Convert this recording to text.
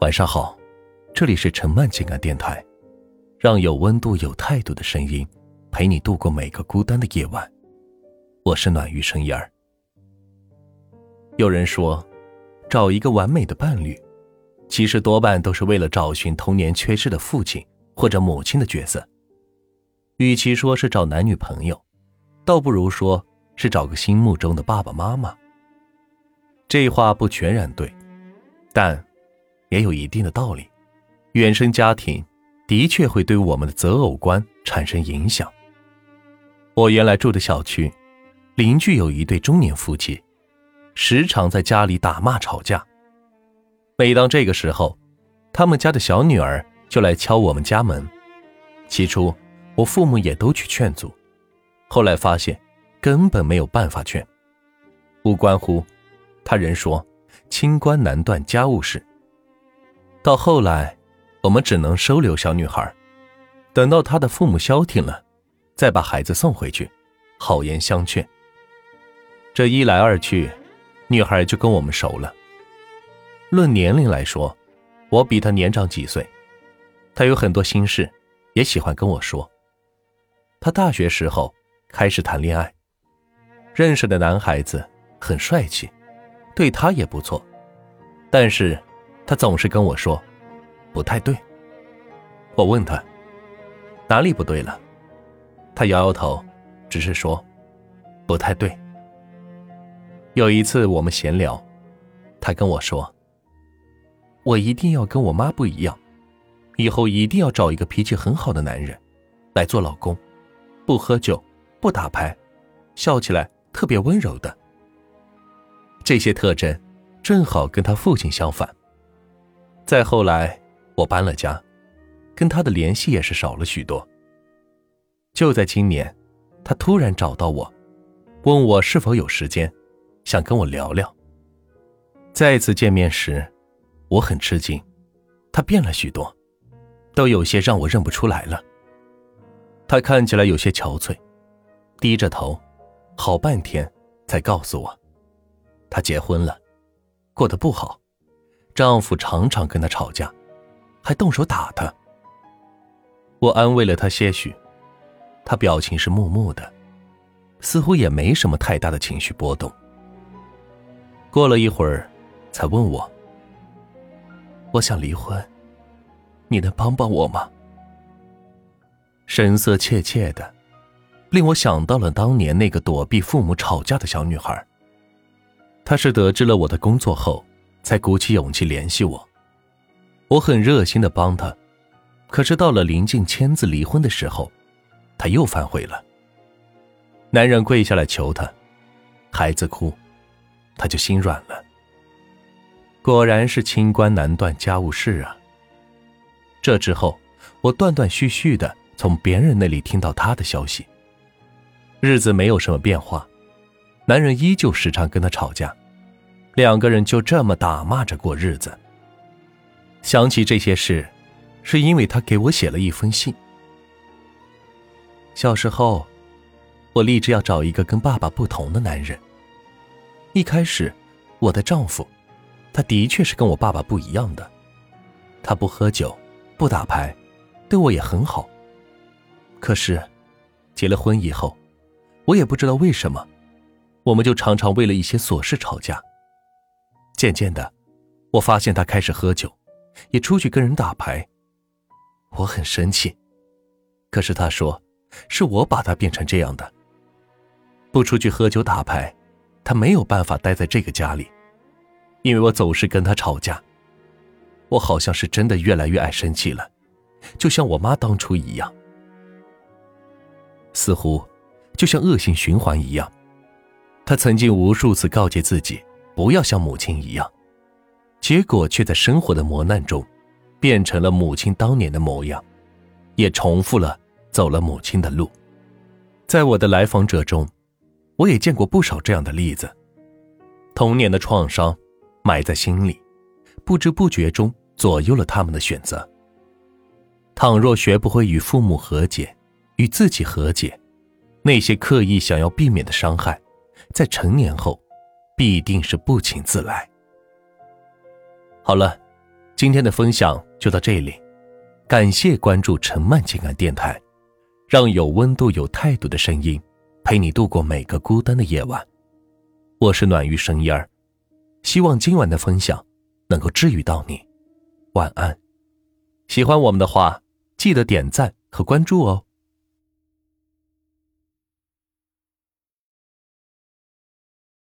晚上好，这里是陈曼情感电台，让有温度、有态度的声音陪你度过每个孤单的夜晚。我是暖玉生烟儿。有人说，找一个完美的伴侣，其实多半都是为了找寻童年缺失的父亲或者母亲的角色。与其说是找男女朋友，倒不如说是找个心目中的爸爸妈妈。这话不全然对，但。也有一定的道理，原生家庭的确会对我们的择偶观产生影响。我原来住的小区，邻居有一对中年夫妻，时常在家里打骂吵架。每当这个时候，他们家的小女儿就来敲我们家门。起初，我父母也都去劝阻，后来发现根本没有办法劝。无关乎，他人说，清官难断家务事。到后来，我们只能收留小女孩，等到她的父母消停了，再把孩子送回去，好言相劝。这一来二去，女孩就跟我们熟了。论年龄来说，我比她年长几岁，她有很多心事，也喜欢跟我说。她大学时候开始谈恋爱，认识的男孩子很帅气，对她也不错，但是。他总是跟我说，不太对。我问他哪里不对了，他摇摇头，只是说不太对。有一次我们闲聊，他跟我说：“我一定要跟我妈不一样，以后一定要找一个脾气很好的男人来做老公，不喝酒，不打牌，笑起来特别温柔的。这些特征正好跟他父亲相反。”再后来，我搬了家，跟他的联系也是少了许多。就在今年，他突然找到我，问我是否有时间，想跟我聊聊。再次见面时，我很吃惊，他变了许多，都有些让我认不出来了。他看起来有些憔悴，低着头，好半天才告诉我，他结婚了，过得不好。丈夫常常跟她吵架，还动手打她。我安慰了她些许，她表情是木木的，似乎也没什么太大的情绪波动。过了一会儿，才问我：“我想离婚，你能帮帮我吗？”神色怯怯的，令我想到了当年那个躲避父母吵架的小女孩。她是得知了我的工作后。才鼓起勇气联系我，我很热心的帮他，可是到了临近签字离婚的时候，他又反悔了。男人跪下来求他，孩子哭，他就心软了。果然是清官难断家务事啊。这之后，我断断续续的从别人那里听到他的消息。日子没有什么变化，男人依旧时常跟他吵架。两个人就这么打骂着过日子。想起这些事，是因为他给我写了一封信。小时候，我立志要找一个跟爸爸不同的男人。一开始，我的丈夫，他的确是跟我爸爸不一样的。他不喝酒，不打牌，对我也很好。可是，结了婚以后，我也不知道为什么，我们就常常为了一些琐事吵架。渐渐的，我发现他开始喝酒，也出去跟人打牌。我很生气，可是他说是我把他变成这样的。不出去喝酒打牌，他没有办法待在这个家里，因为我总是跟他吵架。我好像是真的越来越爱生气了，就像我妈当初一样，似乎就像恶性循环一样。他曾经无数次告诫自己。不要像母亲一样，结果却在生活的磨难中，变成了母亲当年的模样，也重复了走了母亲的路。在我的来访者中，我也见过不少这样的例子。童年的创伤埋在心里，不知不觉中左右了他们的选择。倘若学不会与父母和解，与自己和解，那些刻意想要避免的伤害，在成年后。必定是不请自来。好了，今天的分享就到这里，感谢关注陈曼情感电台，让有温度、有态度的声音陪你度过每个孤单的夜晚。我是暖玉声音儿，希望今晚的分享能够治愈到你。晚安。喜欢我们的话，记得点赞和关注哦。